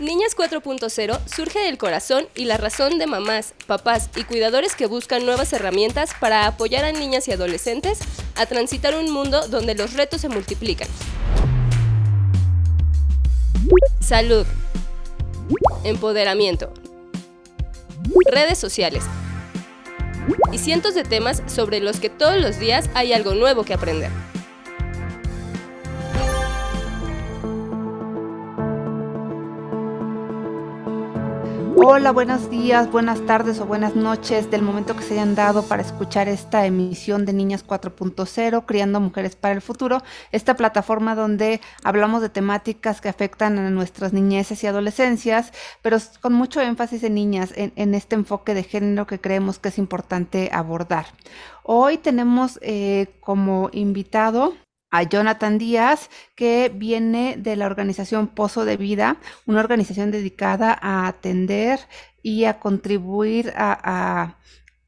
Niñas 4.0 surge del corazón y la razón de mamás, papás y cuidadores que buscan nuevas herramientas para apoyar a niñas y adolescentes a transitar un mundo donde los retos se multiplican. Salud. Empoderamiento. Redes sociales. Y cientos de temas sobre los que todos los días hay algo nuevo que aprender. Hola, buenos días, buenas tardes o buenas noches del momento que se hayan dado para escuchar esta emisión de Niñas 4.0, Criando Mujeres para el Futuro, esta plataforma donde hablamos de temáticas que afectan a nuestras niñeces y adolescencias, pero con mucho énfasis en niñas, en, en este enfoque de género que creemos que es importante abordar. Hoy tenemos eh, como invitado a Jonathan Díaz, que viene de la organización Pozo de Vida, una organización dedicada a atender y a contribuir a,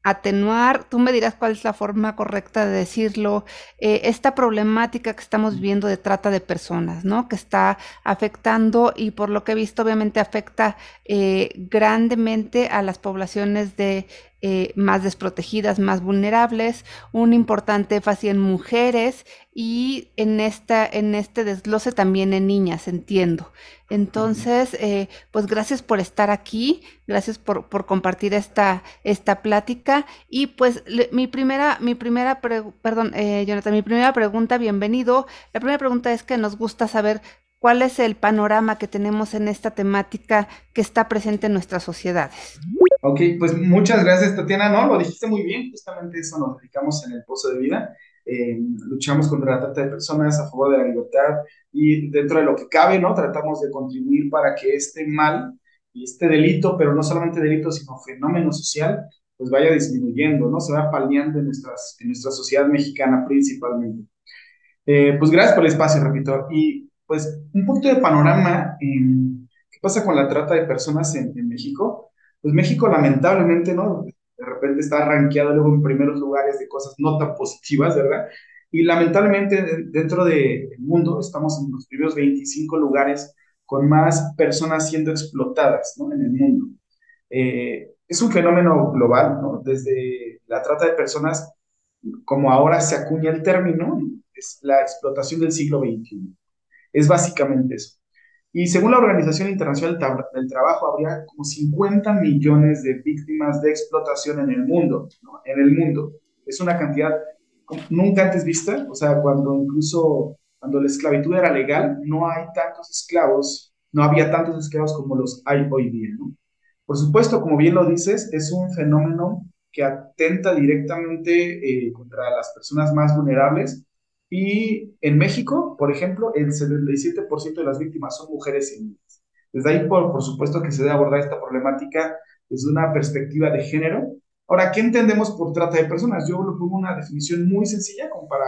atenuar, tú me dirás cuál es la forma correcta de decirlo, eh, esta problemática que estamos viendo de trata de personas, ¿no? Que está afectando y por lo que he visto obviamente afecta eh, grandemente a las poblaciones de eh, más desprotegidas, más vulnerables, un importante énfasis en mujeres y en, esta, en este desglose también en niñas, entiendo. Entonces, eh, pues gracias por estar aquí, gracias por, por compartir esta, esta plática y pues mi primera, mi primera, perdón, eh, Jonathan, mi primera pregunta, bienvenido. La primera pregunta es que nos gusta saber cuál es el panorama que tenemos en esta temática que está presente en nuestras sociedades. Ok, pues muchas gracias, Tatiana. No, lo dijiste muy bien, justamente eso nos dedicamos en el Pozo de Vida. Eh, luchamos contra la trata de personas a favor de la libertad y dentro de lo que cabe, ¿no? Tratamos de contribuir para que este mal y este delito, pero no solamente delito, sino fenómeno social, pues vaya disminuyendo, ¿no? Se va paliando en, nuestras, en nuestra sociedad mexicana principalmente. Eh, pues gracias por el espacio, repito. Y pues un poquito de panorama en qué pasa con la trata de personas en, en México pues México lamentablemente, ¿no? De repente está rankeado luego en primeros lugares de cosas no tan positivas, ¿verdad? Y lamentablemente dentro del mundo estamos en los primeros 25 lugares con más personas siendo explotadas, ¿no? En el mundo. Eh, es un fenómeno global, ¿no? Desde la trata de personas, como ahora se acuña el término, es la explotación del siglo XXI. Es básicamente eso. Y según la Organización Internacional del Trabajo, habría como 50 millones de víctimas de explotación en el mundo. En el mundo. Es una cantidad nunca antes vista, o sea, cuando incluso cuando la esclavitud era legal, no hay tantos esclavos, no había tantos esclavos como los hay hoy día, ¿no? Por supuesto, como bien lo dices, es un fenómeno que atenta directamente eh, contra las personas más vulnerables y en México, por ejemplo, el 77% de las víctimas son mujeres y niñas. Desde ahí, por, por supuesto que se debe abordar esta problemática desde una perspectiva de género. Ahora, ¿qué entendemos por trata de personas? Yo lo pongo una definición muy sencilla como para,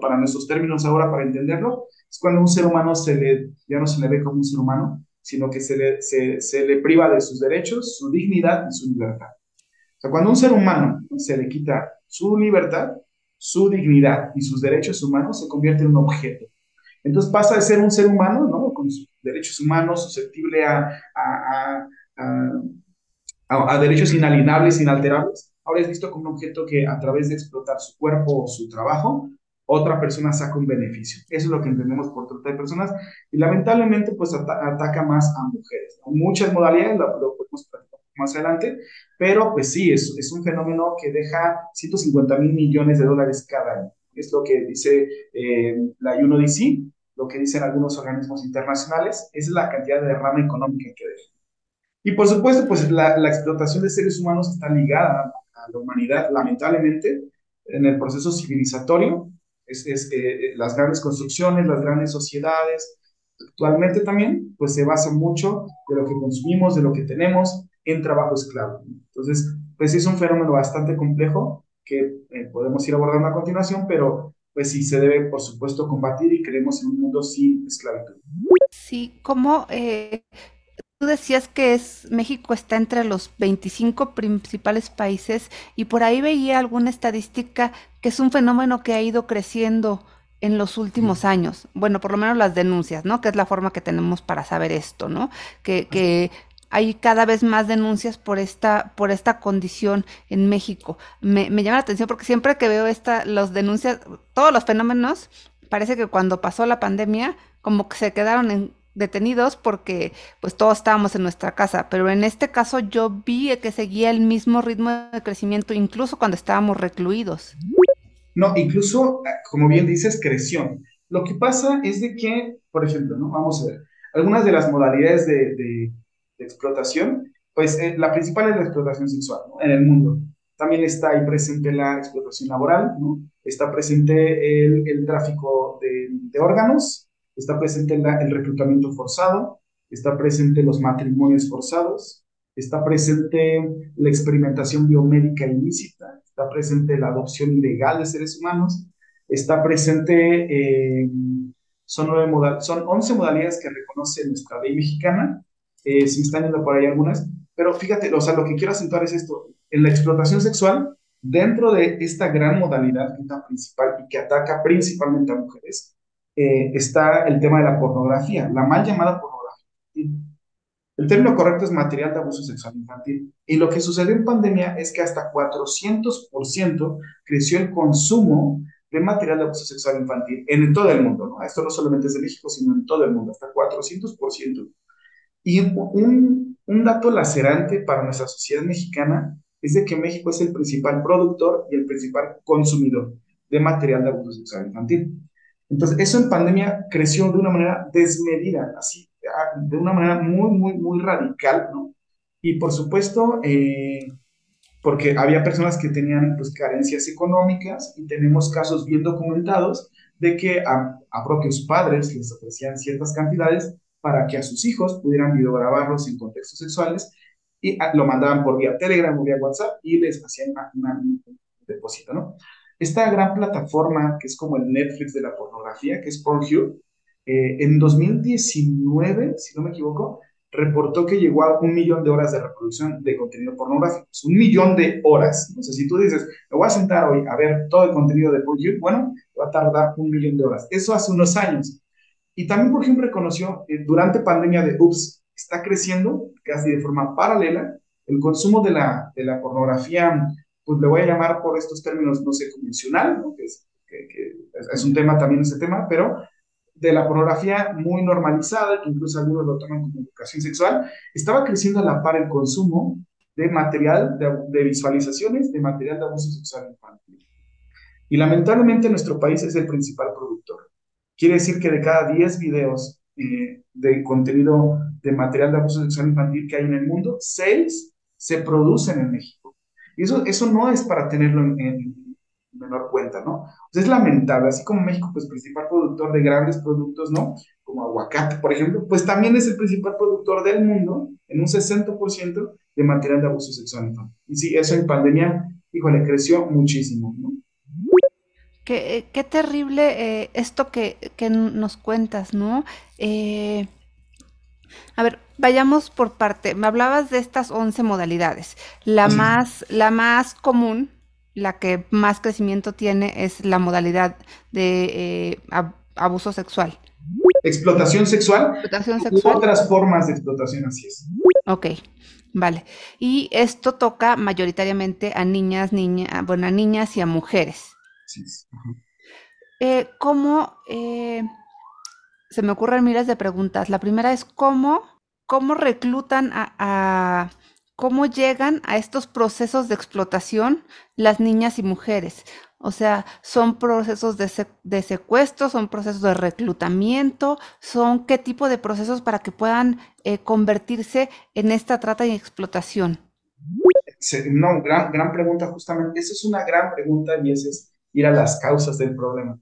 para nuestros términos ahora, para entenderlo. Es cuando un ser humano se le, ya no se le ve como un ser humano, sino que se le, se, se le priva de sus derechos, su dignidad y su libertad. O sea, cuando un ser humano se le quita su libertad, su dignidad y sus derechos humanos se convierte en un objeto. Entonces pasa de ser un ser humano, ¿no? Con sus derechos humanos, susceptible a, derechos inalienables, inalterables, ahora es visto como un objeto que a través de explotar su cuerpo o su trabajo, otra persona saca un beneficio. Eso es lo que entendemos por trata de personas y lamentablemente pues ataca más a mujeres. Muchas modalidades, lo, podemos más adelante, pero pues sí, es, es un fenómeno que deja 150 mil millones de dólares cada año. Es lo que dice eh, la UNODC, lo que dicen algunos organismos internacionales, es la cantidad de derrama económica que deja. Y por supuesto, pues la, la explotación de seres humanos está ligada a la humanidad, lamentablemente, en el proceso civilizatorio, es, es eh, las grandes construcciones, las grandes sociedades, actualmente también, pues se basa mucho de lo que consumimos, de lo que tenemos, en trabajo esclavo. Entonces, pues es un fenómeno bastante complejo que eh, podemos ir abordando a continuación, pero pues sí se debe, por supuesto, combatir y creemos en un mundo sin esclavitud. Sí, como eh, tú decías que es, México está entre los 25 principales países y por ahí veía alguna estadística que es un fenómeno que ha ido creciendo en los últimos años. Bueno, por lo menos las denuncias, ¿no? Que es la forma que tenemos para saber esto, ¿no? Que, que hay cada vez más denuncias por esta, por esta condición en México. Me, llama la atención porque siempre que veo esta, los denuncias, todos los fenómenos, parece que cuando pasó la pandemia, como que se quedaron en, detenidos porque pues todos estábamos en nuestra casa, pero en este caso yo vi que seguía el mismo ritmo de crecimiento incluso cuando estábamos recluidos. No, incluso, como bien dices, creció. Lo que pasa es de que, por ejemplo, ¿no? Vamos a ver, algunas de las modalidades de, de, explotación, pues eh, la principal es la explotación sexual ¿no? en el mundo. También está ahí presente la explotación laboral. Está presente el, el tráfico de, de órganos, está presente el reclutamiento forzado, está presente los matrimonios forzados, está presente la experimentación biomédica ilícita, está presente la adopción ilegal de seres humanos, está presente, eh, son, nueve son 11 modalidades que reconoce nuestra ley mexicana, eh, si están yendo por ahí algunas, pero fíjate, o sea, lo que quiero acentuar es esto, en la explotación sexual, dentro de esta gran modalidad que principal y que ataca principalmente a mujeres, eh, está el tema de la pornografía, la mal llamada pornografía El término correcto es material de abuso sexual infantil. Y lo que sucedió en pandemia es que hasta 400% creció el consumo de material de abuso sexual infantil en todo el mundo. ¿no? Esto no solamente es de México, sino en todo el mundo, hasta 400%. Y un, un dato lacerante para nuestra sociedad mexicana es de que México es el principal productor y el principal consumidor de material de abuso sexual infantil. Entonces, eso en pandemia creció de una manera desmedida, así, ah, de una manera muy, muy, muy radical, ¿no? Y por supuesto, eh, porque había personas que tenían pues, carencias económicas y tenemos casos bien documentados de que a, propios padres les ofrecían ciertas cantidades para que a sus hijos pudieran videograbarlos en contextos sexuales y ah, lo mandaban por vía Telegram o vía WhatsApp y les hacían un depósito, ¿no? esta gran plataforma que es como el Netflix de la pornografía, que es Pornhub, eh, en 2019, si no me equivoco, reportó que llegó a un millón de horas de reproducción de contenido pornográfico. Un millón de horas. Sea, si tú dices, me voy a sentar hoy a ver todo el contenido de Pornhub, bueno, va a tardar un millón de horas. Eso hace unos años. Y también, por ejemplo, reconoció eh, durante pandemia de UPS, está creciendo casi de forma paralela el consumo de la, de la pornografía pues le voy a llamar por estos términos, no sé, convencional, ¿no? que, es, es, un tema también ese tema, pero de la pornografía muy normalizada, que incluso algunos lo toman como educación sexual, estaba creciendo a la par el consumo de material, de, visualizaciones, de material de abuso sexual infantil. Y lamentablemente nuestro país es el principal productor. Quiere decir que de cada 10 videos eh, de contenido de material de abuso sexual infantil que hay en el mundo, 6 se producen en México. Y eso, eso no es para tenerlo en, menor cuenta, ¿no? es lamentable, así como México, pues principal productor de grandes productos, ¿no? Como aguacate, por ejemplo, pues también es el principal productor del mundo en un 60% de material de abuso sexual Y sí, eso en pandemia, híjole, creció muchísimo, ¿no? Qué, qué terrible eh, esto que, que, nos cuentas, ¿no? Eh, a ver, vayamos por parte. Me hablabas de estas 11 modalidades. La, más, la más común, la que más crecimiento tiene, es la modalidad de eh, abuso sexual. Explotación sexual. Explotación sexual. otras formas de explotación, así es. Ok, vale. Y esto toca mayoritariamente a niñas, niña, bueno, a niñas y a mujeres. Eh, ¿Cómo eh, se me ocurren miles de preguntas. La primera es cómo, cómo reclutan a, cómo llegan a estos procesos de explotación las niñas y mujeres. O sea, son procesos de, secuestro, son procesos de reclutamiento, son qué tipo de procesos para que puedan eh, convertirse en esta trata y explotación. No, gran, gran pregunta justamente. Esa es una gran pregunta y ese es ir a las causas del problema.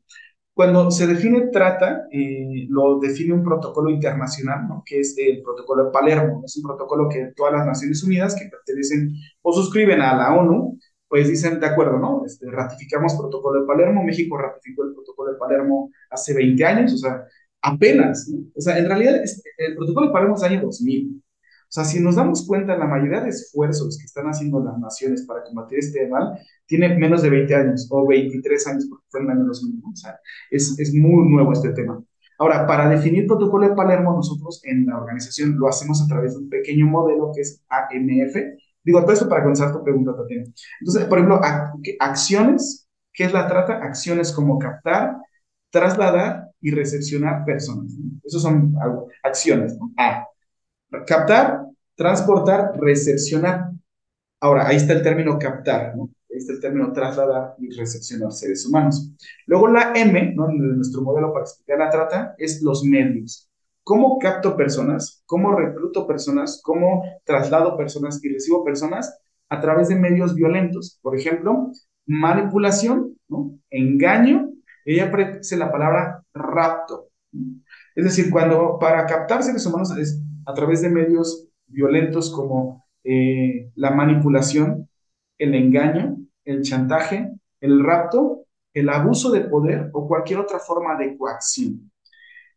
Cuando se define trata, eh, lo define un protocolo internacional, ¿no? que es el protocolo de Palermo. Es un protocolo que todas las Naciones Unidas que pertenecen o suscriben a la ONU, pues dicen, de acuerdo, ¿no? Este, ratificamos protocolo de Palermo, México ratificó el protocolo de Palermo hace 20 años, o sea, apenas, ¿no? O sea, en realidad el protocolo de Palermo es año 2000. O sea, si nos damos cuenta, la mayoría de esfuerzos que están haciendo las naciones para combatir este mal tiene menos de 20 años o 23 años, porque fue en el año 2000. O sea, es, es muy nuevo este tema. Ahora, para definir protocolo de Palermo, nosotros en la organización lo hacemos a través de un pequeño modelo que es AMF. Digo, todo esto para contestar tu pregunta, Tatiana. Entonces, por ejemplo, acciones, ¿qué es la trata? Acciones como captar, trasladar y recepcionar personas. Esas son acciones. A, captar, transportar, recepcionar. Ahora, ahí está el término captar, ¿no? Ahí está el término trasladar y recepcionar seres humanos. Luego la M, ¿no? nuestro modelo para explicar la trata, es los medios. ¿Cómo capto personas? ¿Cómo recluto personas? ¿Cómo traslado personas y recibo personas? A través de medios violentos. Por ejemplo, manipulación, ¿no? engaño. Ella aparece la palabra rapto. Es decir, cuando para captar seres humanos es a través de medios violentos como eh, la manipulación, el engaño, el chantaje, el rapto, el abuso de poder o cualquier otra forma de coacción.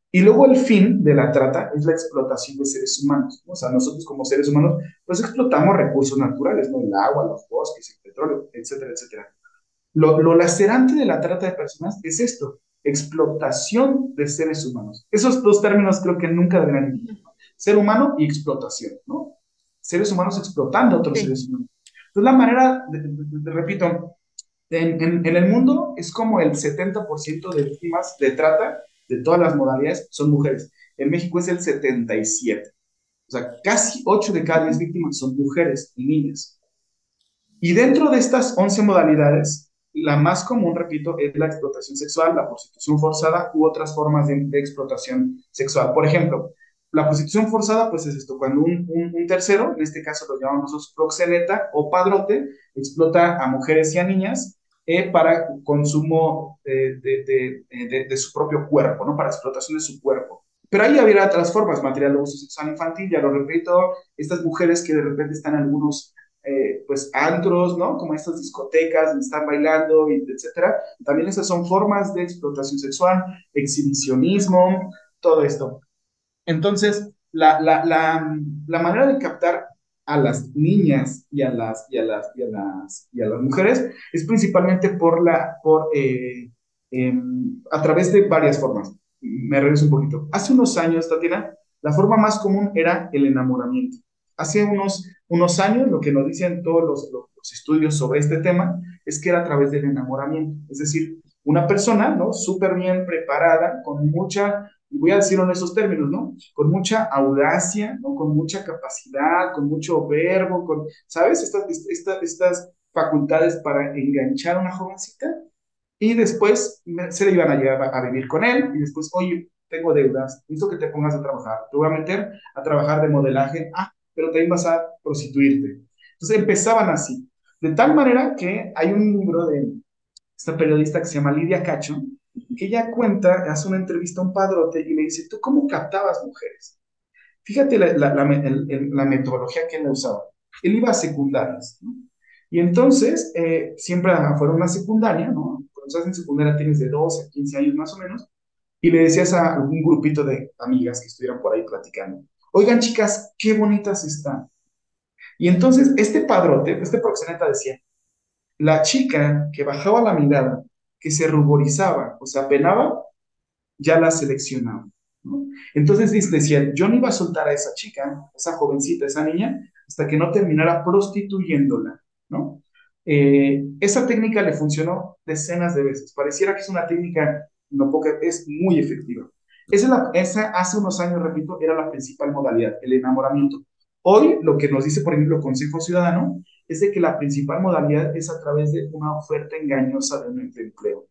Y luego el fin de la trata es la explotación de seres humanos. O sea, nosotros como seres humanos, pues explotamos recursos naturales, ¿no? El agua, los bosques, el petróleo, etcétera, etcétera. Lo, lo lacerante de la trata de personas es esto, explotación de seres humanos. Esos dos términos creo que nunca deberían ser humano y explotación, ¿no? Seres humanos explotando a otros seres humanos. Entonces, la manera, repito, en, en, el mundo es como el 70% de víctimas de trata de todas las modalidades son mujeres. En México es el 77%. O sea, casi 8 de cada 10 víctimas son mujeres y niñas. Y dentro de estas 11 modalidades, la más común, repito, es la explotación sexual, la prostitución forzada u otras formas de, de explotación sexual. Por ejemplo, la prostitución forzada, pues es esto, cuando un, un, tercero, en este caso lo llamamos nosotros proxeneta o padrote, explota a mujeres y a niñas eh, para consumo de, de, de, de, su propio cuerpo, ¿no? Para explotación de su cuerpo. Pero ahí habría otras formas, material de uso sexual infantil, ya lo repito, estas mujeres que de repente están en algunos, eh, pues, antros, ¿no? Como estas discotecas están bailando, etcétera. También esas son formas de explotación sexual, exhibicionismo, todo esto. Entonces, la, la, la, la, manera de captar a las niñas y a las, y a las, y a las, y a las mujeres es principalmente por la, por, eh, em, a través de varias formas. Me regreso un poquito. Hace unos años, Tatiana, la forma más común era el enamoramiento. Hace unos, unos años, lo que nos dicen todos los, los estudios sobre este tema es que era a través del enamoramiento. Es decir, una persona, ¿no? Súper bien preparada, con mucha y voy a decirlo en esos términos, ¿no? Con mucha audacia, ¿no? Con mucha capacidad, con mucho verbo, con, ¿sabes? Estas, estas, estas facultades para enganchar a una jovencita y después se le iban a llegar a, vivir con él y después, oye, tengo deudas, necesito que te pongas a trabajar, te voy a meter a trabajar de modelaje, ah, pero también vas a prostituirte. Entonces empezaban así, de tal manera que hay un libro de esta periodista que se llama Lidia Cacho, que ella cuenta, hace una entrevista a un padrote y le dice, ¿tú cómo captabas mujeres? Fíjate la, la, metodología que él usaba. Él iba a secundarias. Y entonces, eh, siempre fueron una secundaria, ¿no? Cuando estás en secundaria tienes de 12 a 15 años más o menos, y le decías a algún grupito de amigas que estuvieran por ahí platicando, oigan chicas, qué bonitas están. Y entonces este padrote, este proxeneta decía, la chica que bajaba la mirada que se ruborizaba o se apenaba, ya la seleccionaba. ¿no? Entonces decían, yo no iba a soltar a esa chica, esa jovencita, esa niña, hasta que no terminara prostituyéndola. ¿no? Eh, esa técnica le funcionó decenas de veces. Pareciera que es una técnica, no poca, es muy efectiva. Esa, la, esa hace unos años, repito, era la principal modalidad, el enamoramiento. Hoy lo que nos dice, por ejemplo, el Consejo Ciudadano es de que la principal modalidad es a través de una oferta engañosa de un empleo.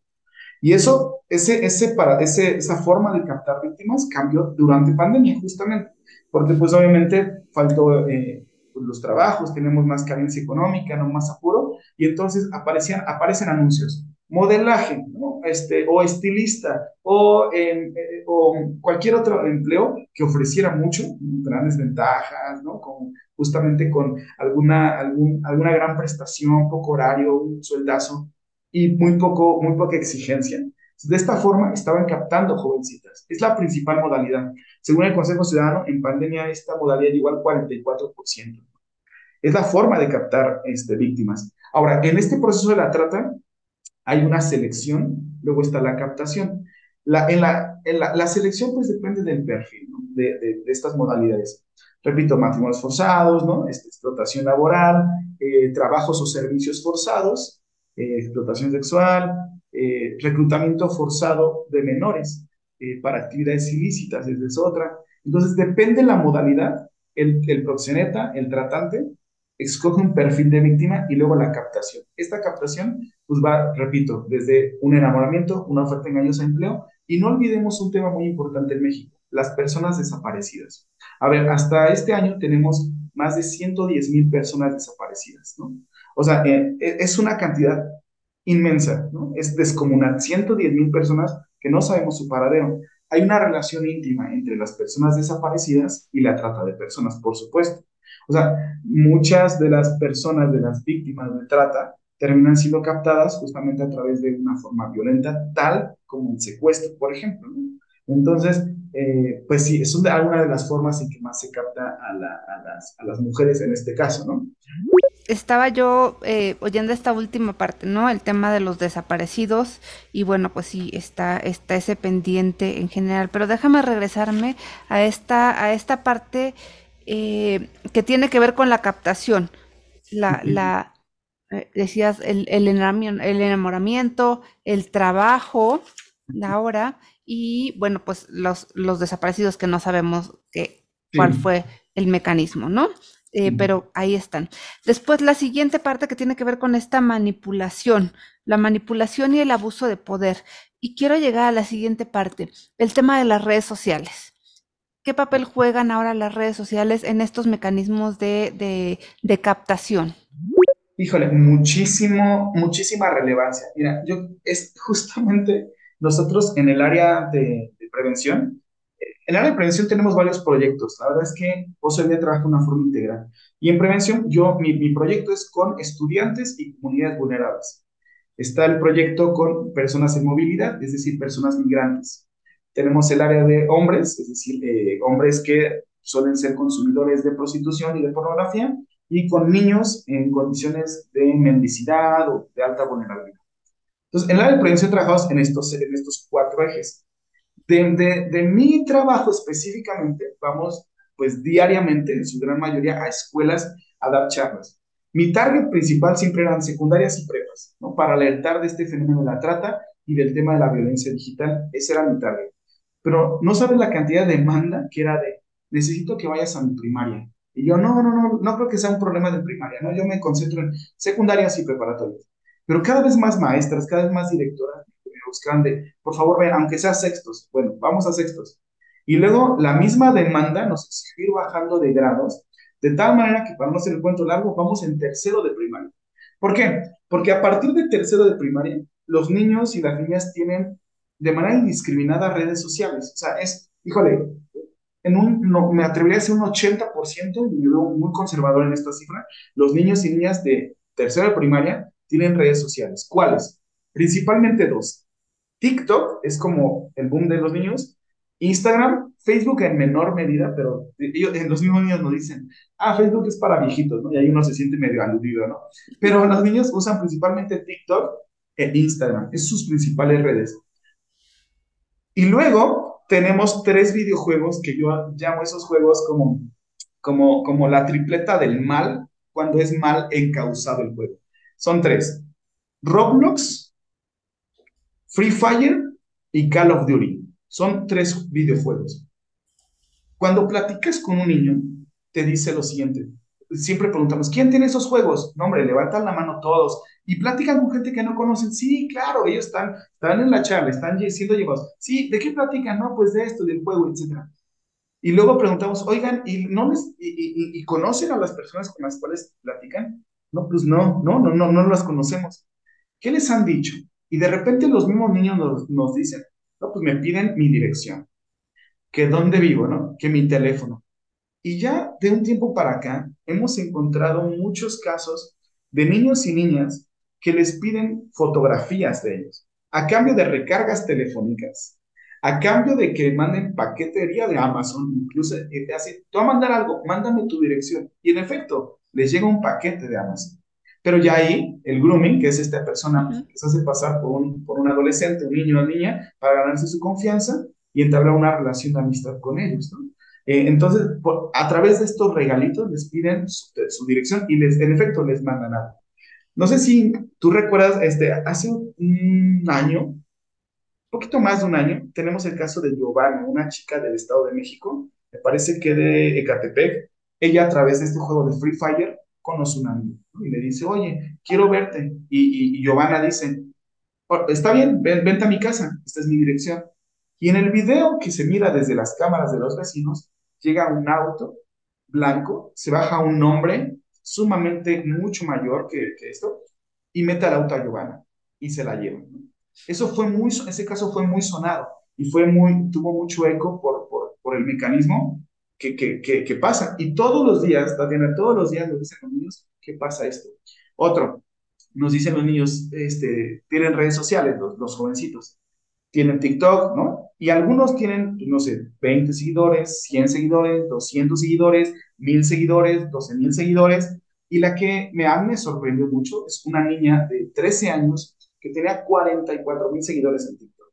Y eso, ese, ese, para, ese, esa forma de captar víctimas cambió durante pandemia, justamente, porque pues obviamente faltó eh, pues, los trabajos, tenemos más carencia económica, no más apuro, y entonces aparecían, aparecen anuncios modelaje, este, o estilista, o, eh, o, cualquier otro empleo que ofreciera mucho, grandes ventajas, ¿no? Justamente con alguna, algún, alguna gran prestación, poco horario, un sueldazo y muy, poco, muy poca exigencia. De esta forma estaban captando jovencitas. Es la principal modalidad. Según el Consejo Ciudadano, en pandemia esta modalidad llegó al 44%. Es la forma de captar este, víctimas. Ahora, en este proceso de la trata hay una selección, luego está la captación. La, en la, la, selección pues depende del perfil de, de, estas modalidades. Repito, matrimonios forzados, ¿no? Este, explotación laboral, eh, trabajos o servicios forzados, eh, explotación sexual, eh, reclutamiento forzado de menores para actividades ilícitas, es otra. Entonces, depende la modalidad, el, el proxeneta, el tratante, escoge un perfil de víctima y luego la captación. Esta captación, pues va, repito, desde un enamoramiento, una oferta engañosa de empleo, y no olvidemos un tema muy importante en México, las personas desaparecidas. A ver, hasta este año tenemos más de 110 mil personas desaparecidas, ¿no? O sea, eh, e, es una cantidad inmensa, ¿no? Es descomunal. 110 mil personas que no sabemos su paradero. Hay una relación íntima entre las personas desaparecidas y la trata de personas, por supuesto. O sea, muchas de las personas, de las víctimas de trata, terminan siendo captadas justamente a través de una forma violenta, tal como el secuestro, por ejemplo. Entonces, eh, pues sí, es una, de las formas en que más se capta a, las, a, las, mujeres en este caso, ¿no? Estaba yo eh, oyendo esta última parte, ¿no? El tema de los desaparecidos y bueno, pues sí, está, está ese pendiente en general, pero déjame regresarme a esta, a esta parte eh, que tiene que ver con la captación. La, la decías, el, el, enamoramiento, el trabajo, la hora, y bueno, pues los, los desaparecidos que no sabemos que, cuál fue el mecanismo, ¿no? Eh, pero ahí están. Después la siguiente parte que tiene que ver con esta manipulación, la manipulación y el abuso de poder. Y quiero llegar a la siguiente parte, el tema de las redes sociales. ¿Qué papel juegan ahora las redes sociales en estos mecanismos de, de, de captación? Híjole, muchísimo, muchísima relevancia. Mira, yo es justamente nosotros en el área de, prevención, en el área de prevención tenemos varios proyectos. La verdad es que día trabaja de una forma integral. Y en prevención, yo, mi, mi proyecto es con estudiantes y comunidades vulnerables. Está el proyecto con personas en movilidad, es decir, personas migrantes. Tenemos el área de hombres, es decir, eh, hombres que suelen ser consumidores de prostitución y de pornografía, y con niños en condiciones de mendicidad o de alta vulnerabilidad. Entonces, en la área de prevención trabajamos en estos, en estos cuatro ejes. De, de, mi trabajo específicamente, vamos pues diariamente, en su gran mayoría, a escuelas a dar charlas. Mi target principal siempre eran secundarias y prepas, ¿no? Para alertar de este fenómeno de la trata y del tema de la violencia digital. Ese era mi target. Pero no sabes la cantidad de demanda que era de, necesito que vayas a mi primaria. Y yo, no, no, no, no creo que sea un problema de primaria, ¿no? Yo me concentro en secundarias y preparatorias. Pero cada vez más maestras, cada vez más directoras me buscan de, por favor, ven, aunque sea sextos, bueno, vamos a sextos. Y luego la misma demanda nos exige ir bajando de grados, de tal manera que para no hacer el cuento largo, vamos en tercero de primaria. ¿Por qué? Porque a partir de tercero de primaria, los niños y las niñas tienen de manera indiscriminada redes sociales. O sea, es, híjole, en un, no, me atrevería a decir un 80%, y me veo muy conservador en esta cifra, los niños y niñas de tercera de primaria tienen redes sociales. ¿Cuáles? Principalmente dos. TikTok es como el boom de los niños. Instagram, Facebook en menor medida, pero ellos, los mismos niños nos dicen, ah, Facebook es para viejitos, ¿no? Y ahí uno se siente medio aludido, ¿no? Pero los niños usan principalmente TikTok e Instagram, es sus principales redes. Y luego tenemos tres videojuegos que yo llamo esos juegos como, como, como la tripleta del mal, cuando es mal encausado el juego. Son tres. Roblox, Free Fire y Call of Duty. Son tres videojuegos. Cuando platicas con un niño, te dice lo siguiente. Siempre preguntamos, ¿quién tiene esos juegos? No, hombre, levantan la mano todos. Y platican con gente que no conocen. Sí, claro, ellos están, están en la charla, están siendo llevados. Sí, ¿de qué platican? No, pues de esto, del juego, etc. Y luego preguntamos, oigan, ¿y, no y conocen a las personas con las cuales platican? No, pues no, no, no, no, no las conocemos. ¿Qué les han dicho? Y de repente los mismos niños nos, nos dicen, no, pues me piden mi dirección, que dónde vivo, ¿no? Que mi teléfono. Y ya de un tiempo para acá hemos encontrado muchos casos de niños y niñas que les piden fotografías de ellos. a cambio de recargas telefónicas, a cambio de que manden paquetería de Amazon, incluso eh, así, tú vas a mandar algo, mándame tu dirección. Y en efecto, les llega un paquete de Amazon. Pero ya ahí, el grooming, que es esta persona que se hace pasar por un, por un adolescente, un niño o niña, para ganarse su confianza y entablar una relación de amistad con ellos, ¿no? Eh, entonces, a través de estos regalitos les piden su, dirección y les, en efecto les mandan algo. No sé si tú recuerdas, este, hace un año, un poquito más de un año, tenemos el caso de Giovanna, una chica del Estado de México, me parece que de Ecatepec. Ella a través de este juego de Free Fire conoce un amigo y le dice, oye, quiero verte. Y, y, Giovanna dice, oh, está bien, ven, vente a mi casa, esta es mi dirección. Y en el video que se mira desde las cámaras de los vecinos, llega un auto blanco, se baja un hombre sumamente mucho mayor que, esto y mete al auto a Giovanna y se la lleva. Eso fue muy, ese caso fue muy sonado y fue muy, tuvo mucho eco por, por, por el mecanismo que, que, que, pasa. Y todos los días, Tatiana, todos los días nos dicen los niños ¿qué pasa esto. Otro, nos dicen los niños, este, tienen redes sociales, los, los jovencitos, tienen TikTok, ¿no? Y algunos tienen, no sé, 20 seguidores, 100 seguidores, 200 seguidores, 1000 seguidores, 12 mil seguidores. Y la que me, a mí me sorprendió mucho es una niña de 13 años que tenía 44 mil seguidores en TikTok.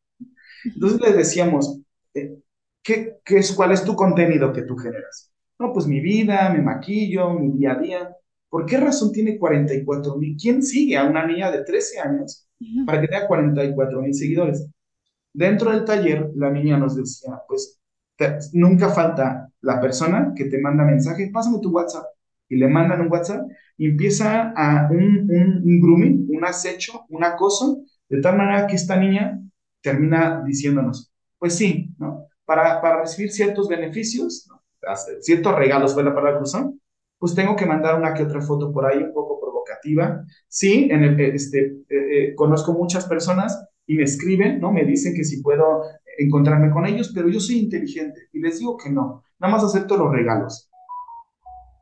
Entonces les decíamos, eh, ¿qué, qué es, ¿cuál es tu contenido que tú generas? No, pues mi vida, mi maquillo, mi día a día. ¿Por qué razón tiene 44 mil? ¿Quién sigue a una niña de 13 años para que tenga 44 mil seguidores? Dentro del taller, la niña nos decía, pues nunca falta la persona que te manda mensaje, pásame tu WhatsApp, y le mandan un WhatsApp, y empieza a un, un, grooming, un acecho, un acoso, de tal manera que esta niña termina diciéndonos, pues sí, ¿no? Para, para recibir ciertos beneficios, ciertos regalos fue la palabra que pues tengo que mandar una que otra foto por ahí un poco provocativa. Sí, en el, este, eh, eh, conozco muchas personas y me escriben, ¿no? Me dicen que si puedo encontrarme con ellos, pero yo soy inteligente y les digo que no, nada más acepto los regalos.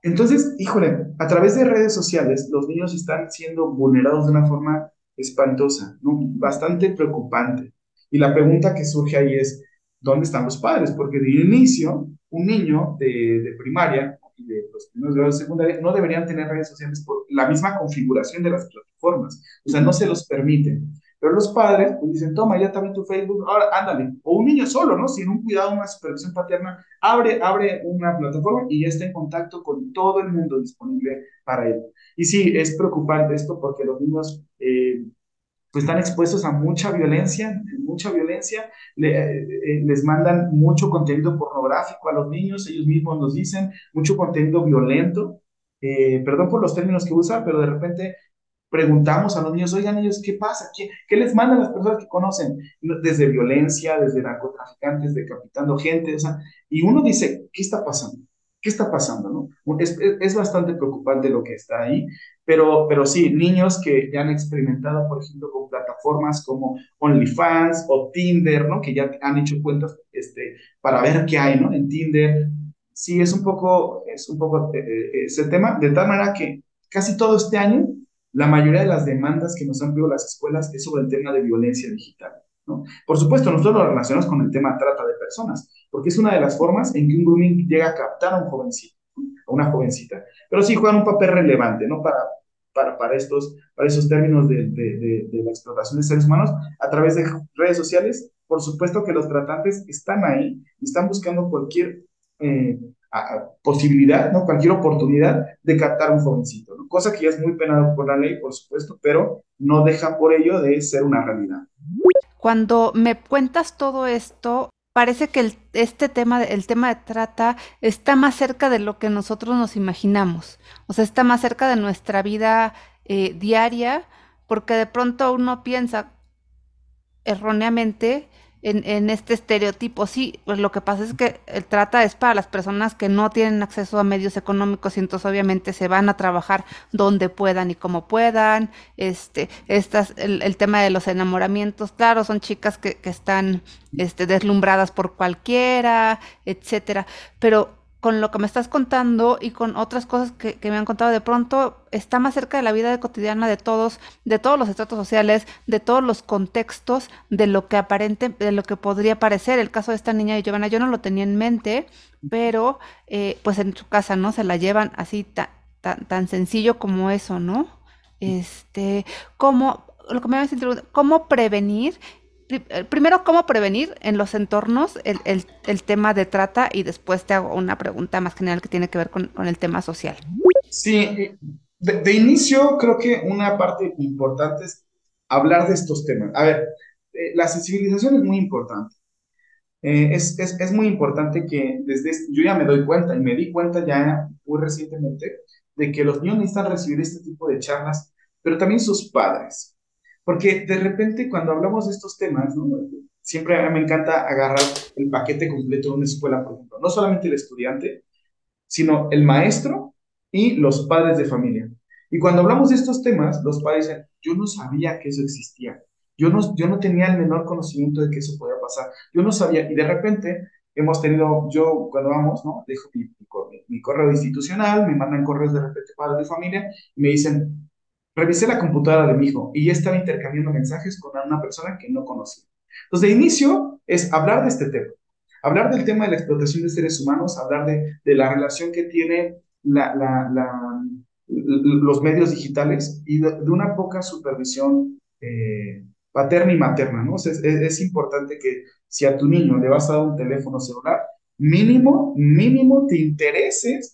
Entonces, híjole, a través de redes sociales los niños están siendo vulnerados de una forma espantosa, ¿no? Bastante preocupante. Y la pregunta que surge ahí es, ¿dónde están los padres? Porque de inicio, un niño de, de primaria y de los primeros grados de secundaria no deberían tener redes sociales por la misma configuración de las plataformas. O sea, no se los permiten. Pero los padres pues, dicen, toma, ya también tu Facebook, ahora ándale. O un niño solo, ¿no? Sin un cuidado, una supervisión paterna, abre, abre una plataforma y ya está en contacto con todo el mundo disponible para él. Y sí, es preocupante esto porque los niños eh, pues están expuestos a mucha violencia, mucha violencia, eh, eh, les mandan mucho contenido pornográfico a los niños, ellos mismos nos dicen, mucho contenido violento. perdón por los términos que usan, pero de repente preguntamos a los niños, oigan ellos, ¿qué pasa? ¿Qué, qué les mandan las personas que conocen? Desde violencia, desde narcotraficantes, decapitando gente, o sea, y uno dice, ¿qué está pasando? ¿Qué está pasando? No? Es, es, bastante preocupante lo que está ahí, pero, pero sí, niños que ya han experimentado, por ejemplo, con plataformas como OnlyFans o Tinder, ¿no? Que ya han hecho cuentas este, para ver qué hay, ¿no? En Tinder. Sí, es un poco, es un poco eh, eh, ese tema, de tal manera que casi todo este año la mayoría de las demandas que nos han pedido las escuelas es sobre el tema de violencia digital. ¿no? Por supuesto, nosotros lo relacionamos con el tema trata de personas, porque es una de las formas en que un grooming llega a captar a un jovencito, a una jovencita. Pero sí juegan un papel relevante, ¿no? Para, para, para, estos, para esos términos de, de, de, la explotación de seres humanos a través de redes sociales. Por supuesto que los tratantes están ahí y están buscando cualquier eh, posibilidad, ¿no? cualquier oportunidad de captar un jovencito, cosa que ya es muy penado por la ley, por supuesto, pero no deja por ello de ser una realidad. Cuando me cuentas todo esto, parece que el, este tema, el tema de trata, está más cerca de lo que nosotros nos imaginamos, o sea, está más cerca de nuestra vida eh, diaria, porque de pronto uno piensa erróneamente en, este estereotipo. Sí, pues lo que pasa es que el trata es para las personas que no tienen acceso a medios económicos y entonces obviamente se van a trabajar donde puedan y como puedan. Este, estas, el, tema de los enamoramientos, claro, son chicas que, que están este, deslumbradas por cualquiera, etcétera. Pero con lo que me estás contando y con otras cosas que, me han contado, de pronto está más cerca de la vida cotidiana de todos, de todos los estratos sociales, de todos los contextos, de lo que aparente, de lo que podría parecer. El caso de esta niña de Giovanna, yo no lo tenía en mente, pero eh, pues en su casa, ¿no? Se la llevan así tan, tan, sencillo como eso, ¿no? Este, ¿cómo, lo que me cómo prevenir primero, ¿cómo prevenir en los entornos el, tema de trata? Y después te hago una pregunta más general que tiene que ver con, el tema social. Sí, de, inicio creo que una parte importante es hablar de estos temas. A ver, eh, la sensibilización es muy importante. Eh, es, es, muy importante que desde, yo ya me doy cuenta y me di cuenta ya muy recientemente de que los niños necesitan recibir este tipo de charlas, pero también sus padres. Porque de repente cuando hablamos de estos temas, siempre me encanta agarrar el paquete completo de una escuela, por ejemplo. No solamente el estudiante, sino el maestro y los padres de familia. Y cuando hablamos de estos temas, los padres dicen, yo no sabía que eso existía. Yo no, yo no tenía el menor conocimiento de que eso podía pasar. Yo no sabía. Y de repente hemos tenido, yo cuando vamos, ¿no? Dejo mi, mi correo institucional, me mandan correos de repente padres de familia y me dicen, revisé la computadora de mi hijo y ya estaba intercambiando mensajes con una persona que no conocía. Entonces, de inicio es hablar de este tema, hablar del tema de la explotación de seres humanos, hablar de, la relación que tiene los medios digitales y de, una poca supervisión eh, paterna y materna, ¿no? es, es, importante que si a tu niño le vas a dar un teléfono celular, mínimo, mínimo te intereses,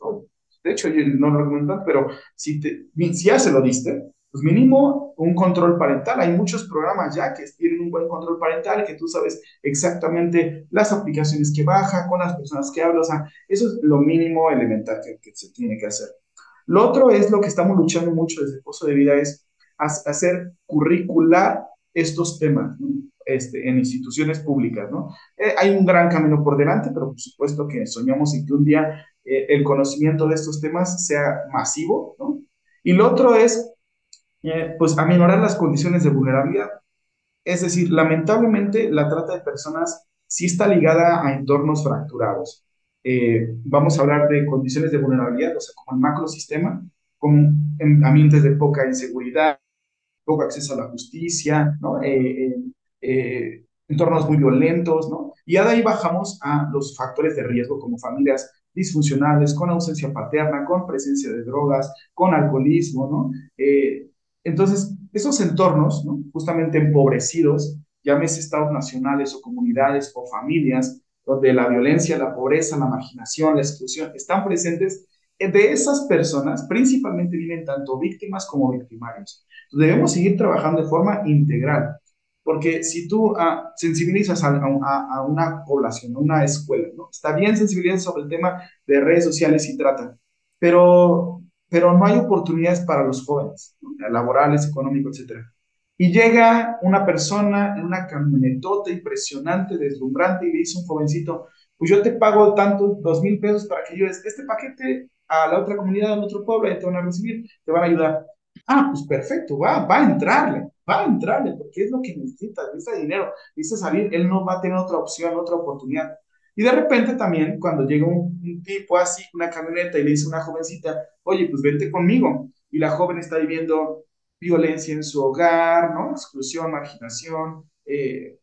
de hecho, no lo recomiendo pero si, te, si ya se lo diste, pues mínimo un control parental. Hay muchos programas ya que tienen un buen control parental, que tú sabes exactamente las aplicaciones que baja, con las personas que habla, o sea, eso es lo mínimo elemental que, se tiene que hacer. Lo otro es lo que estamos luchando mucho desde el Pozo de Vida, es hacer curricular estos temas este, en instituciones públicas, ¿no? Eh, hay un gran camino por delante, pero por supuesto que soñamos en que un día eh, el conocimiento de estos temas sea masivo, ¿no? Y lo otro es, eh, pues, aminorar las condiciones de vulnerabilidad. Es decir, lamentablemente la trata de personas sí está ligada a entornos fracturados. Eh, vamos a hablar de condiciones de vulnerabilidad, o sea, como el macrosistema, como ambientes de poca inseguridad, poco acceso a la justicia, ¿no? entornos muy violentos, ¿no? Y de ahí bajamos a los factores de riesgo como familias disfuncionales, con ausencia paterna, con presencia de drogas, con alcoholismo, ¿no? Eh, entonces, esos entornos, ¿no? justamente empobrecidos, llámese estados nacionales o comunidades o familias, donde la violencia, la pobreza, la marginación, la exclusión están presentes, eh, de esas personas principalmente vienen tanto víctimas como victimarios. Debemos seguir trabajando de forma integral. Porque si tú ah, sensibilizas a, a, una población, a una escuela, ¿no? Está bien sensibilizar sobre el tema de redes sociales y trata, pero, pero no hay oportunidades para los jóvenes, laborales, económicos, etc. Y llega una persona en una camionetota impresionante, deslumbrante, y le dice a un jovencito, pues yo te pago tanto, dos mil pesos para que lleves este paquete a la otra comunidad, al otro pueblo, y te van a recibir, te van a ayudar. Ah, pues perfecto, va, va a entrarle va a entrarle porque es lo que necesita, necesita dinero, necesita salir, él no va a tener otra opción, otra oportunidad. Y de repente también cuando llega un, tipo así, una camioneta y le dice a una jovencita, oye, pues vente conmigo, y la joven está viviendo violencia en su hogar, ¿no? Exclusión, marginación, eh,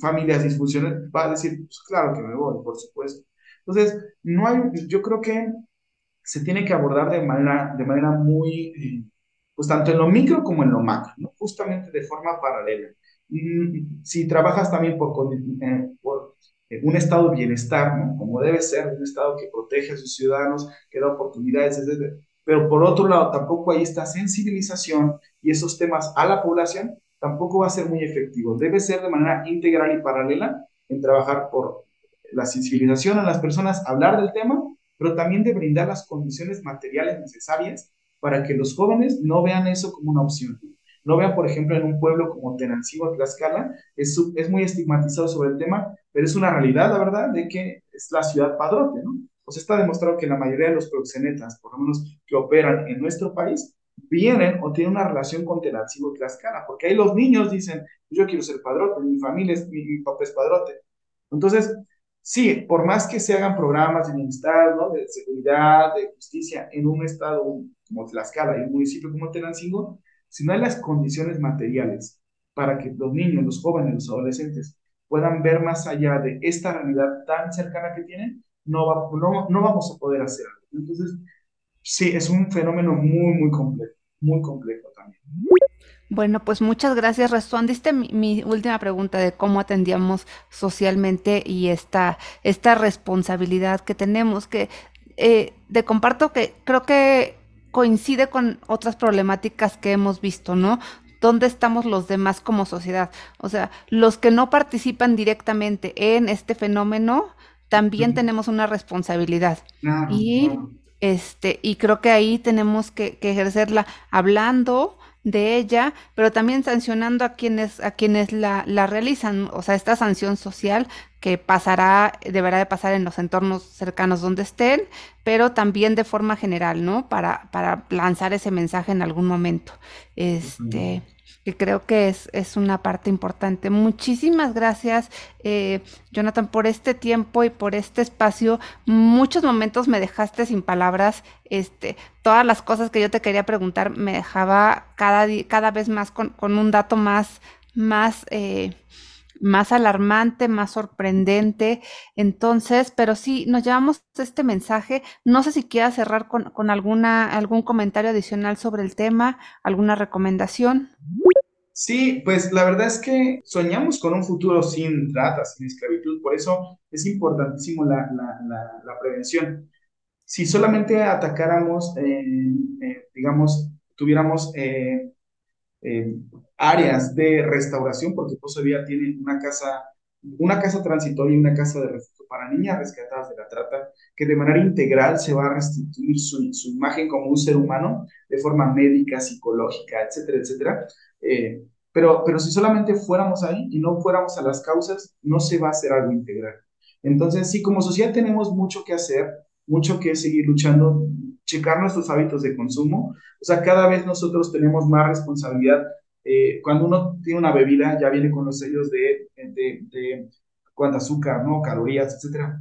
familias disfuncionales, va a decir, pues claro que me voy, por supuesto. Entonces, no hay, yo creo que se tiene que abordar de manera, de manera muy eh, pues tanto en lo micro como en lo macro, ¿no? justamente de forma paralela. Mm, si trabajas también por, eh, por eh, un estado de bienestar, ¿no? como debe ser, un estado que protege a sus ciudadanos, que da oportunidades, etc. Pero por otro lado, tampoco hay esta sensibilización y esos temas a la población, tampoco va a ser muy efectivo. Debe ser de manera integral y paralela en trabajar por la sensibilización a las personas, hablar del tema, pero también de brindar las condiciones materiales necesarias para que los jóvenes no vean eso como una opción. No vean, por ejemplo, en un pueblo como Tenancingo, Tlaxcala, es, muy estigmatizado sobre el tema, pero es una realidad, la verdad, de que es la ciudad padrote, ¿no? Pues está demostrado que la mayoría de los proxenetas, por lo menos que operan en nuestro país, vienen o tienen una relación con Tenancingo, Tlaxcala, porque ahí los niños dicen, yo quiero ser padrote, mi familia es, mi, mi papá es padrote. Entonces, sí, por más que se hagan programas de bienestar, ¿no? de seguridad, de justicia en un estado como Tlaxcala y un municipio como Tenancingo, si no hay las condiciones materiales para que los niños, los jóvenes, los adolescentes puedan ver más allá de esta realidad tan cercana que tienen, no, va, no, no vamos a poder hacer algo. Entonces, sí, es un fenómeno muy, muy complejo, muy complejo también. Bueno, pues muchas gracias. Respondiste mi, mi, última pregunta de cómo atendíamos socialmente y esta, esta responsabilidad que tenemos, que eh, de comparto que creo que coincide con otras problemáticas que hemos visto, ¿no? ¿Dónde estamos los demás como sociedad? O sea, los que no participan directamente en este fenómeno, también tenemos una responsabilidad. y este, y creo que ahí tenemos que, que ejercerla hablando, de ella, pero también sancionando a quienes, a quienes la, la realizan. O sea, esta sanción social que pasará, deberá de pasar en los entornos cercanos donde estén, pero también de forma general, ¿no? Para, para lanzar ese mensaje en algún momento. Este creo que es, es una parte importante. Muchísimas gracias, eh, Jonathan, por este tiempo y por este espacio. Muchos momentos me dejaste sin palabras. Este, todas las cosas que yo te quería preguntar me dejaba cada, cada vez más con, con un dato más, más eh, más alarmante, más sorprendente. Entonces, pero sí, nos llevamos este mensaje. No sé si quieras cerrar con, con alguna, algún comentario adicional sobre el tema, alguna recomendación. Sí, pues la verdad es que soñamos con un futuro sin trata, sin esclavitud, por eso es importantísimo la, la, la, prevención. Si solamente atacáramos, eh, eh, digamos, tuviéramos eh, áreas de restauración, porque Pozo de tiene una casa, una casa transitoria y una casa de refugio para niñas rescatadas de la trata, que de manera integral se va a restituir su, su imagen como un ser humano de forma médica, psicológica, etcétera, etcétera. Eh, pero, pero si solamente fuéramos ahí y no fuéramos a las causas, no se va a hacer algo integral. Entonces, sí, como sociedad tenemos mucho que hacer, mucho que seguir luchando, checar nuestros hábitos de consumo. O sea, cada vez nosotros tenemos más responsabilidad eh, cuando uno tiene una bebida, ya viene con los sellos de, de, de cuánta azúcar, ¿no? Calorías, etcétera.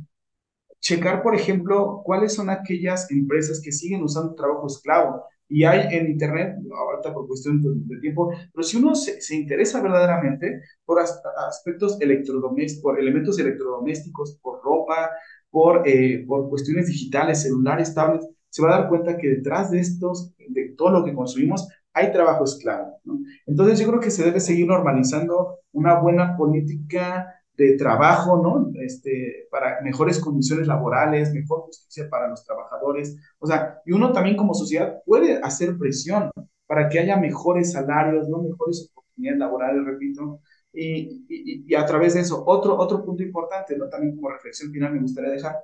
Checar, por ejemplo, cuáles son aquellas empresas que siguen usando trabajo esclavo. Y hay en Internet, ahorita por cuestión de, tiempo, pero si uno se, se interesa verdaderamente por aspectos electrodomésticos, por elementos electrodomésticos, por ropa, por, eh, por cuestiones digitales, celulares, tablets, se va a dar cuenta que detrás de estos, de todo lo que consumimos, hay trabajo esclavo. ¿no? Entonces yo creo que se debe seguir normalizando una buena política de trabajo, ¿no? Este, para mejores condiciones laborales, mejor justicia para los trabajadores. O sea, y uno también como sociedad puede hacer presión para que haya mejores salarios, ¿no? Mejores oportunidades laborales, repito. Y, y, y, a través de eso, otro, otro punto importante, ¿no? También como reflexión final me gustaría dejar,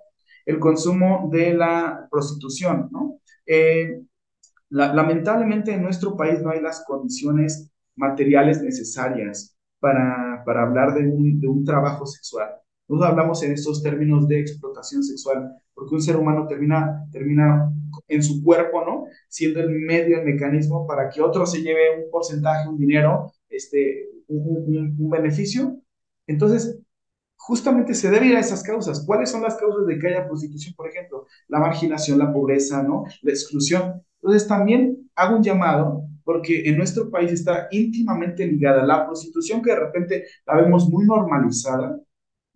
el consumo de la prostitución, ¿no? Eh, lamentablemente en nuestro país no hay las condiciones materiales necesarias para, para hablar de un, de un trabajo sexual. No hablamos en estos términos de explotación sexual, porque un ser humano termina, termina en su cuerpo, ¿no? Siendo el medio, el mecanismo para que otro se lleve un porcentaje, un dinero, este, un, un beneficio. Entonces, justamente se debe ir a esas causas. ¿Cuáles son las causas de que haya prostitución, por ejemplo? La marginación, la pobreza, ¿no? La exclusión. Entonces también hago un llamado porque en nuestro país está íntimamente ligada la prostitución que de repente la vemos muy normalizada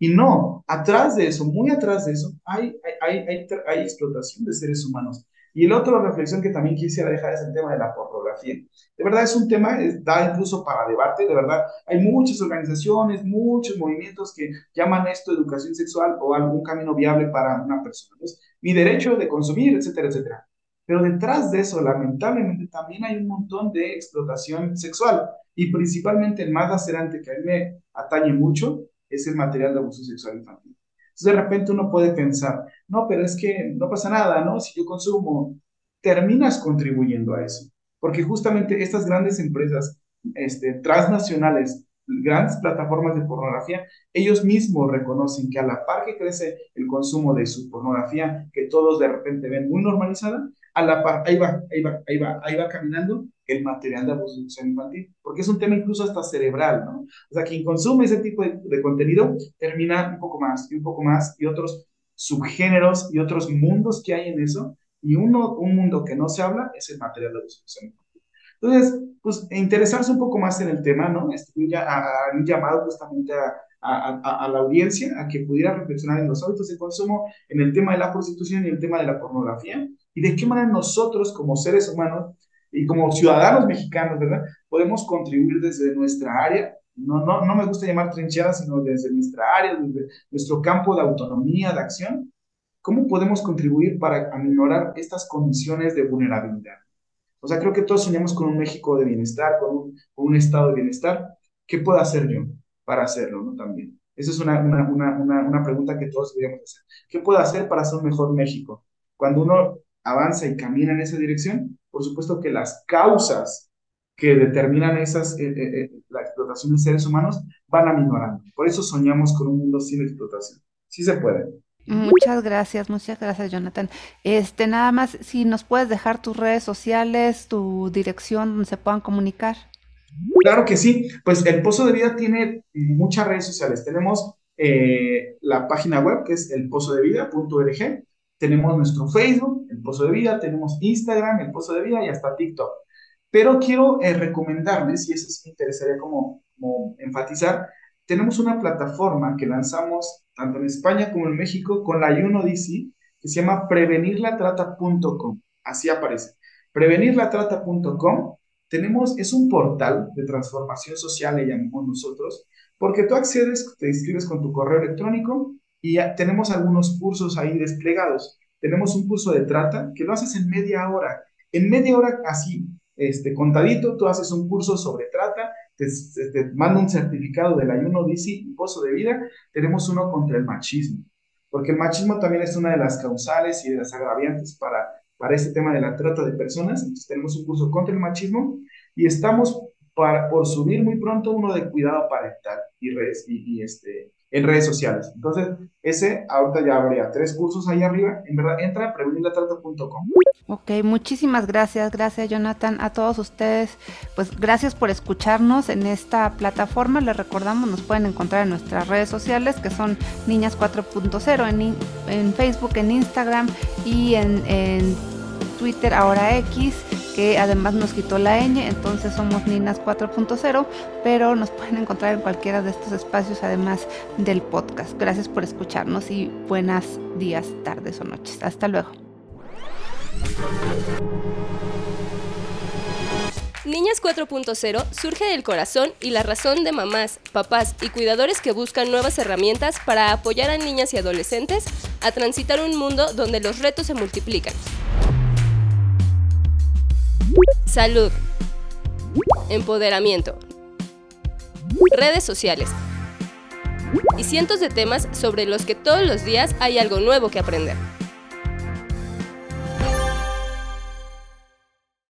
y no, atrás de eso, muy atrás de eso, hay, hay, hay, hay explotación de seres humanos. Y la otra reflexión que también quisiera dejar es el tema de la pornografía. De verdad es un tema, da incluso para debate, de verdad. Hay muchas organizaciones, muchos movimientos que llaman esto educación sexual o algún camino viable para una persona. mi derecho de consumir, etcétera, etcétera. Pero detrás de eso, lamentablemente, también hay un montón de explotación sexual. Y principalmente el más lacerante que a mí me atañe mucho es el material de abuso sexual infantil. Entonces, de repente uno puede pensar, no, pero es que no pasa nada, ¿no? Si yo consumo, terminas contribuyendo a eso. Porque justamente estas grandes empresas este, transnacionales grandes plataformas de pornografía, ellos mismos reconocen que a la par que crece el consumo de su pornografía, que todos de repente ven muy normalizada, a la par, ahí va, ahí va, ahí va, ahí va caminando el material de sexual infantil, porque es un tema incluso hasta cerebral, ¿no? O sea, quien consume ese tipo de, de contenido termina un poco más y un poco más y otros subgéneros y otros mundos que hay en eso, y uno, un mundo que no se habla es el material de sexual infantil. Entonces, pues interesarse un poco más en el tema, ¿no? Este, a, a, un llamado justamente a, a, a, la audiencia a que pudiera reflexionar en los hábitos de consumo, en el tema de la prostitución y el tema de la pornografía, y de qué manera nosotros como seres humanos y como ciudadanos mexicanos, ¿verdad? Podemos contribuir desde nuestra área, no, no, no me gusta llamar trinchera, sino desde nuestra área, desde nuestro campo de autonomía, de acción, ¿cómo podemos contribuir para aminorar estas condiciones de vulnerabilidad? O sea, creo que todos soñamos con un México de bienestar, con un, con un estado de bienestar. ¿Qué puedo hacer yo para hacerlo, no? También. Esa es una, una, una, una, pregunta que todos deberíamos hacer. ¿Qué puedo hacer para ser un mejor México? Cuando uno avanza y camina en esa dirección, por supuesto que las causas que determinan esas, eh, eh, eh, la explotación de seres humanos van aminorando. Por eso soñamos con un mundo sin explotación. Sí se puede. Muchas gracias, muchas gracias, Jonathan. Este, nada más, si nos puedes dejar tus redes sociales, tu dirección donde se puedan comunicar. Claro que sí. Pues el Pozo de Vida tiene muchas redes sociales. Tenemos la página web que es elpozodevida.org tenemos nuestro Facebook, El Pozo de Vida, tenemos Instagram, El Pozo de Vida y hasta TikTok. Pero quiero eh, recomendarles, y eso sí me interesaría como, como enfatizar, tenemos una plataforma que lanzamos tanto en España como en México con la DC que se llama prevenirlatrata.com. Así aparece. Prevenirlatrata.com tenemos, es un portal de transformación social, le llamamos nosotros, porque tú accedes, te inscribes con tu correo electrónico y tenemos algunos cursos ahí desplegados. Tenemos un curso de trata que lo haces en media hora. En media hora, así, este, contadito, tú haces un curso sobre trata, te, te, manda un certificado del ayuno DC pozo de vida. Tenemos uno contra el machismo, porque el machismo también es una de las causales y de las agraviantes para, para este tema de la trata de personas. Entonces, tenemos un curso contra el machismo y estamos para, por subir muy pronto uno de cuidado parental y, redes, y, y este, en redes sociales. Entonces, ese ahorita ya habría tres cursos ahí arriba. En verdad, entra a prevenirlatrata.com. Ok, muchísimas gracias, gracias Jonathan, a todos ustedes, pues gracias por escucharnos en esta plataforma, les recordamos, nos pueden encontrar en nuestras redes sociales que son Niñas 4.0, en, en Facebook, en Instagram y en, en Twitter, ahora X que además nos quitó la ñ, entonces somos Ninas 4.0, pero nos pueden encontrar en cualquiera de estos espacios además del podcast. Gracias por escucharnos y buenas días, tardes o noches. Hasta luego. Niñas 4.0 surge del corazón y la razón de mamás, papás y cuidadores que buscan nuevas herramientas para apoyar a niñas y adolescentes a transitar un mundo donde los retos se multiplican. Salud. Empoderamiento. Redes sociales. Y cientos de temas sobre los que todos los días hay algo nuevo que aprender.